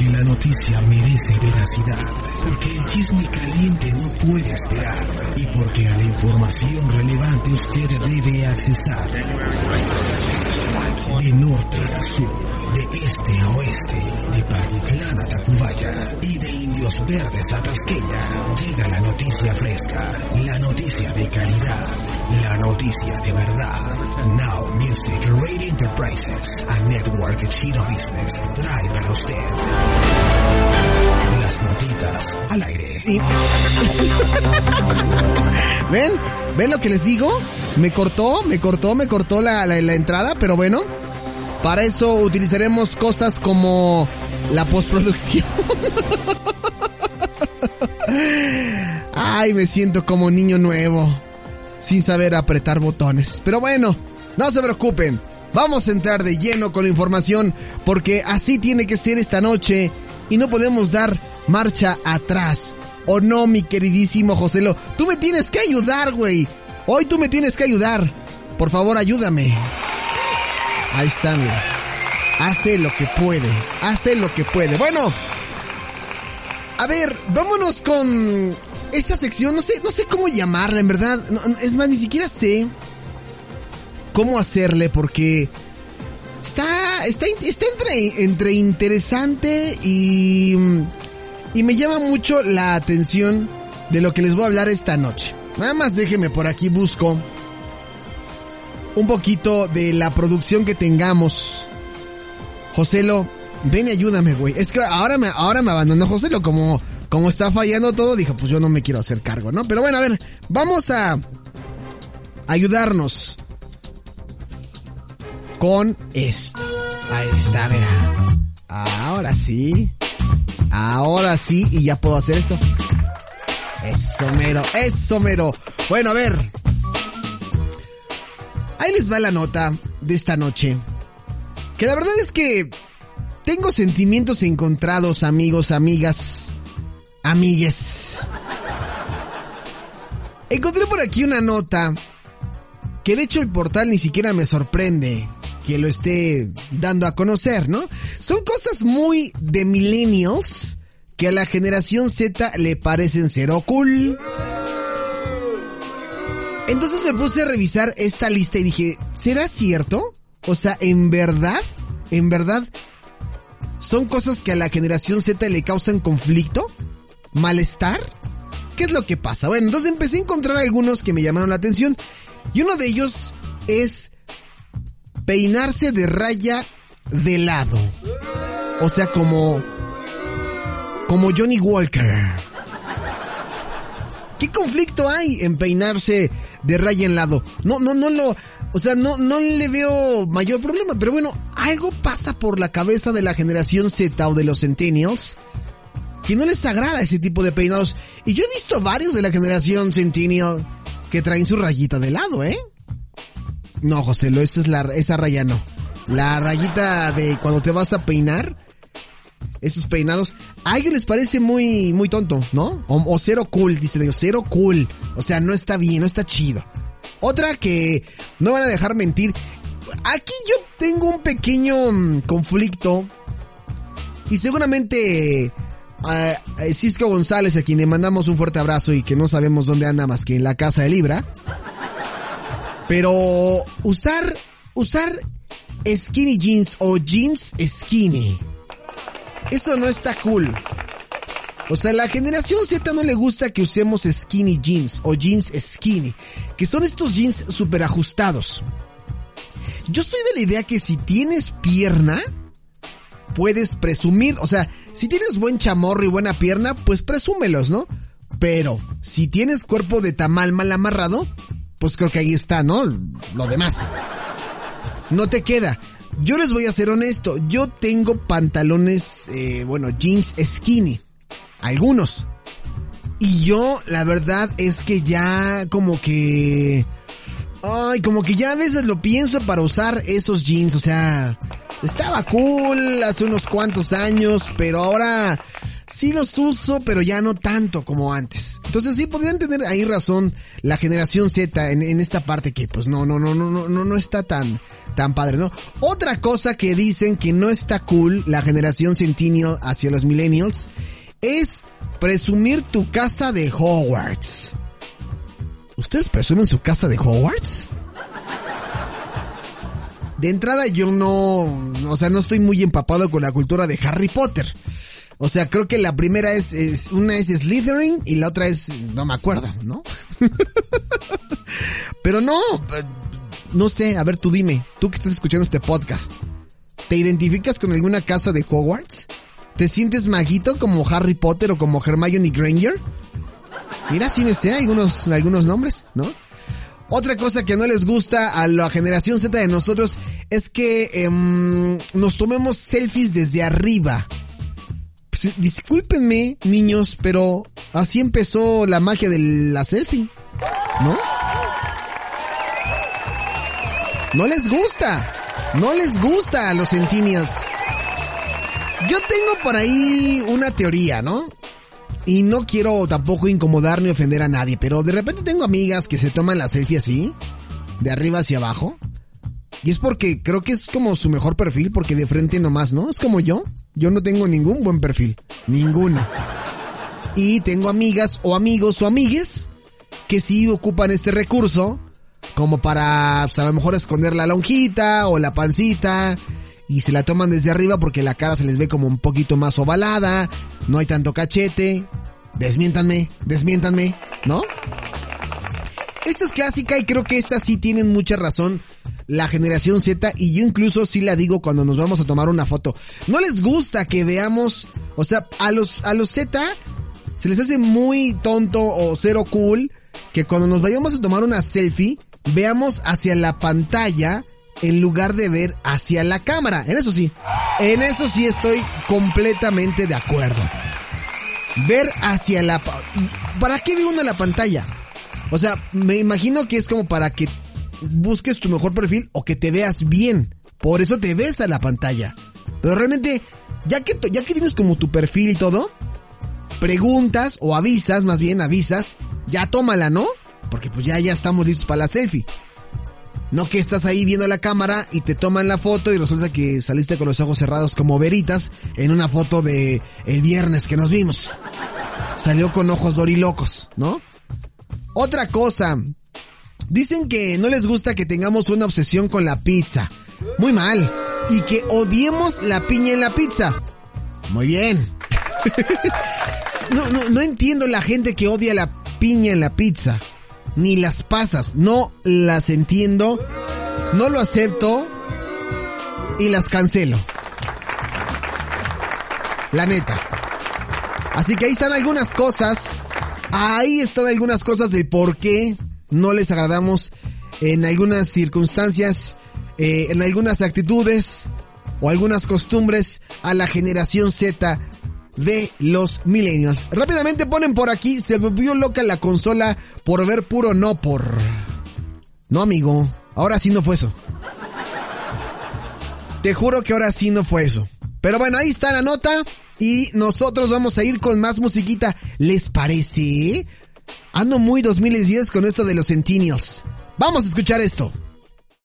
Porque la noticia merece veracidad. Porque el chisme caliente no puede esperar. Y porque a la información relevante usted debe accesar. De norte a sur, de este a oeste, de Patitlán a Tacubaya y de Indios Verdes a Tasqueña, llega la noticia fresca, la noticia de calidad, la noticia de verdad. Now Music Radio Enterprises, a network Chino Business, trae para usted las notitas ¿Ven? ¿Ven lo que les digo? Me cortó, me cortó, me cortó la, entrada, pero bueno. Para eso utilizaremos cosas como la postproducción. Ay, me siento como niño nuevo, sin saber apretar botones. Pero bueno, no se preocupen. Vamos a entrar de lleno con la información porque así tiene que ser esta noche y no podemos dar marcha atrás. ¿O no, mi queridísimo Joselo? Tú me tienes que ayudar, güey. Hoy tú me tienes que ayudar. Por favor, ayúdame. Ahí está, mira. Hace lo que puede. Hace lo que puede. Bueno. A ver, vámonos con esta sección. No sé, no sé cómo llamarla, en verdad. Es más, ni siquiera sé cómo hacerle porque está, está, está entre, entre interesante y, y me llama mucho la atención de lo que les voy a hablar esta noche. Nada más déjenme por aquí busco un poquito de la producción que tengamos. Joselo, ven y ayúdame, güey. Es que ahora me, ahora me abandonó Joselo, como, como está fallando todo, dijo, pues yo no me quiero hacer cargo, ¿no? Pero bueno, a ver, vamos a ayudarnos con esto. Ahí está, verá. Ahora sí. Ahora sí, y ya puedo hacer esto. Eso mero, eso mero. Bueno, a ver. Ahí les va la nota de esta noche. Que la verdad es que tengo sentimientos encontrados, amigos, amigas, amigues. Encontré por aquí una nota que de hecho el portal ni siquiera me sorprende que lo esté dando a conocer, ¿no? Son cosas muy de millennials que a la generación Z le parecen ser cool. Entonces me puse a revisar esta lista y dije, ¿será cierto? O sea, ¿en verdad? ¿En verdad? ¿Son cosas que a la generación Z le causan conflicto? ¿Malestar? ¿Qué es lo que pasa? Bueno, entonces empecé a encontrar algunos que me llamaron la atención y uno de ellos es peinarse de raya de lado. O sea, como como Johnny Walker. ¿Qué conflicto hay en peinarse de raya en lado? No, no, no lo, o sea, no, no le veo mayor problema, pero bueno, algo pasa por la cabeza de la generación Z o de los Centennials que no les agrada ese tipo de peinados. Y yo he visto varios de la generación Centennial que traen su rayita de lado, ¿eh? No, José, lo, es la, esa raya no. La rayita de cuando te vas a peinar, esos peinados, a ellos les parece muy, muy tonto, ¿no? O, o cero cool, dice Dios, cero cool. O sea, no está bien, no está chido. Otra que no van a dejar mentir. Aquí yo tengo un pequeño mm, conflicto. Y seguramente a Cisco González, a quien le mandamos un fuerte abrazo y que no sabemos dónde anda más que en la casa de Libra. Pero usar, usar skinny jeans o jeans skinny. Eso no está cool. O sea, a la generación Z no le gusta que usemos skinny jeans o jeans skinny, que son estos jeans super ajustados. Yo soy de la idea que si tienes pierna, puedes presumir, o sea, si tienes buen chamorro y buena pierna, pues presúmelos, ¿no? Pero si tienes cuerpo de tamal mal amarrado, pues creo que ahí está, ¿no? Lo demás. No te queda. Yo les voy a ser honesto, yo tengo pantalones, eh, bueno, jeans skinny. Algunos. Y yo, la verdad es que ya como que... Ay, como que ya a veces lo pienso para usar esos jeans, o sea... Estaba cool hace unos cuantos años, pero ahora sí los uso, pero ya no tanto como antes. Entonces sí podrían tener ahí razón la generación Z en, en, esta parte que pues no, no, no, no, no, no, no está tan, tan padre, ¿no? Otra cosa que dicen que no está cool la generación Centennial hacia los millennials es presumir tu casa de Hogwarts. ¿Ustedes presumen su casa de Hogwarts? De entrada yo no, o sea, no estoy muy empapado con la cultura de Harry Potter. O sea, creo que la primera es, es una es Slytherin y la otra es, no me acuerdo, ¿no? Pero no, no sé, a ver tú dime, tú que estás escuchando este podcast, ¿te identificas con alguna casa de Hogwarts? ¿Te sientes maguito como Harry Potter o como Hermione Granger? Mira, sí me sé algunos, algunos nombres, ¿no? Otra cosa que no les gusta a la generación Z de nosotros es que eh, nos tomemos selfies desde arriba. Pues, discúlpenme, niños, pero así empezó la magia de la selfie, ¿no? No les gusta, no les gusta a los centennials. Yo tengo por ahí una teoría, ¿no? Y no quiero tampoco incomodar ni ofender a nadie, pero de repente tengo amigas que se toman la selfie así, de arriba hacia abajo. Y es porque creo que es como su mejor perfil, porque de frente nomás, ¿no? Es como yo. Yo no tengo ningún buen perfil. Ninguno. Y tengo amigas o amigos o amigues que sí ocupan este recurso como para, pues, a lo mejor esconder la lonjita o la pancita y se la toman desde arriba porque la cara se les ve como un poquito más ovalada, no hay tanto cachete. Desmiéntanme, desmiéntanme, ¿no? Esta es clásica y creo que esta sí tienen mucha razón la generación Z y yo incluso sí la digo cuando nos vamos a tomar una foto. No les gusta que veamos, o sea, a los a los Z se les hace muy tonto o cero cool que cuando nos vayamos a tomar una selfie veamos hacia la pantalla en lugar de ver hacia la cámara. En eso sí, en eso sí estoy completamente de acuerdo. Ver hacia la... ¿Para qué ve uno la pantalla? O sea, me imagino que es como para que busques tu mejor perfil o que te veas bien. Por eso te ves a la pantalla. Pero realmente, ya que, ya que tienes como tu perfil y todo, preguntas o avisas, más bien avisas, ya tómala, ¿no? Porque pues ya, ya estamos listos para la selfie. No que estás ahí viendo la cámara y te toman la foto y resulta que saliste con los ojos cerrados como veritas en una foto de el viernes que nos vimos. Salió con ojos dorilocos, ¿no? Otra cosa. Dicen que no les gusta que tengamos una obsesión con la pizza. Muy mal. Y que odiemos la piña en la pizza. Muy bien. no, no, entiendo la gente que odia la piña en la pizza ni las pasas. No las entiendo, no lo acepto y las cancelo. La neta. Así que ahí están algunas cosas. Ahí están algunas cosas de por qué no les agradamos en algunas circunstancias, eh, en algunas actitudes o algunas costumbres a la generación Z de los millennials. Rápidamente ponen por aquí, se volvió loca la consola por ver puro no por... No amigo, ahora sí no fue eso. Te juro que ahora sí no fue eso. Pero bueno, ahí está la nota y nosotros vamos a ir con más musiquita. ¿Les parece? Ando muy 2010 con esto de los Centennials. Vamos a escuchar esto.